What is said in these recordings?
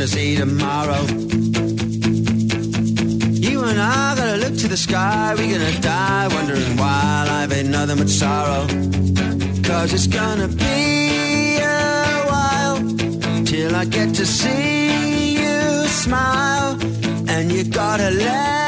gonna see tomorrow. You and I gotta look to the sky, we gonna die wondering why life ain't nothing but sorrow. Cause it's gonna be a while till I get to see you smile, and you gotta let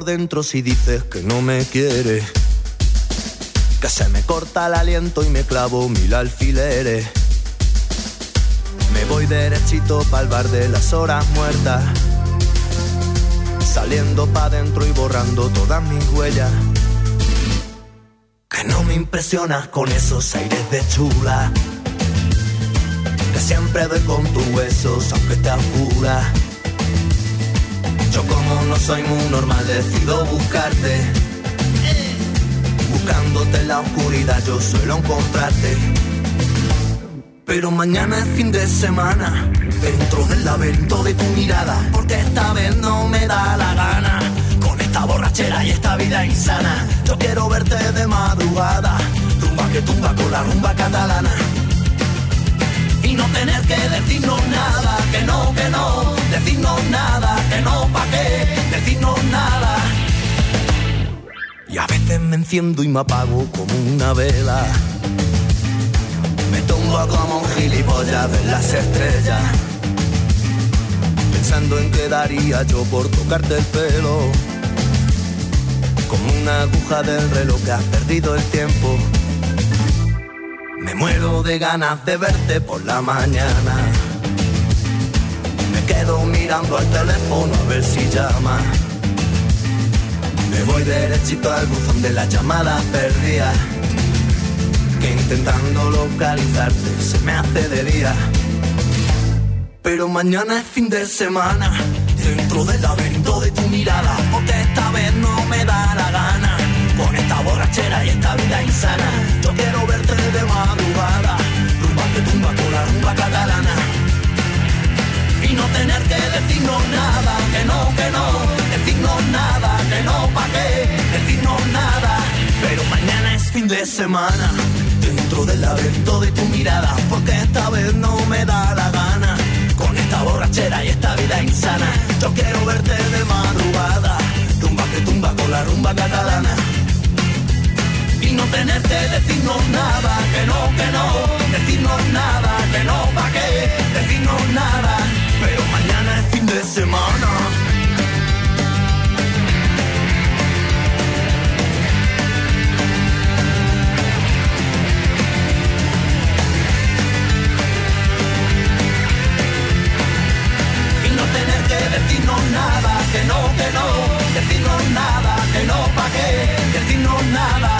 por dentro si dices que no me quieres. Que se me corta el aliento y me clavo mil alfileres. Me voy derechito pa'l bar de las horas muertas. Saliendo pa' dentro y borrando todas mis huellas. Que no me impresionas con esos aires de chula. Que siempre doy con tus huesos aunque te oscura. Yo como no soy muy normal decido buscarte. Buscándote en la oscuridad yo suelo encontrarte. Pero mañana es fin de semana Dentro del laberinto de tu mirada Porque esta vez no me da la gana. Con esta borrachera y esta vida insana Yo quiero verte de madrugada. Rumba que tumba con la rumba catalana. Y no tener que decirnos nada, que no, que no, decirnos nada, enciendo y me apago como una vela. Me tumbo como un gilipollas de las estrellas. Pensando en qué daría yo por tocarte el pelo. Como una aguja del reloj que has perdido el tiempo. Me muero de ganas de verte por la mañana. Me quedo mirando al teléfono a ver si llama. Me voy derechito al buzón de las llamadas perdidas. Que intentando localizarte se me hace de día. Pero mañana es fin de semana. Dentro del laberinto de tu mirada. Porque esta vez no me da la gana. Con esta borrachera y esta vida insana. Yo quiero verte de madrugada. Rumba que tumba con la rumba catalana. Y no tener que decirnos nada. Que no, que no. Decirnos nada. Que no, pa' qué. Decirnos nada. Pero mañana es fin de semana. Dentro del laberinto de tu mirada. Porque esta vez no me da la gana. Con esta borrachera y esta vida insana. Yo quiero verte de madrugada. Rumba que tumba con la rumba catalana y no tener que decirnos nada, que no, que no, decirnos nada, que no, pa' qué, decirnos nada, Y no tener que decirnos nada, que no, que no, decirnos nada, que no, pa' qué, decirnos nada.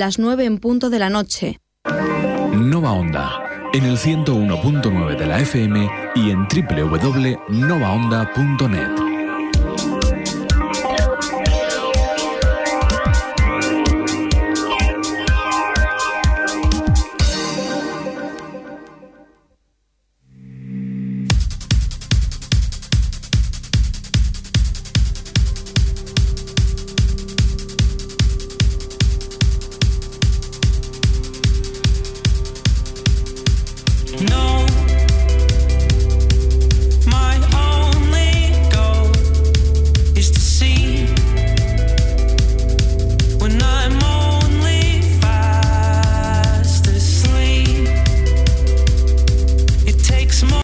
las 9 en punto de la noche. Nova Onda, en el 101.9 de la FM y en www.novaonda.net.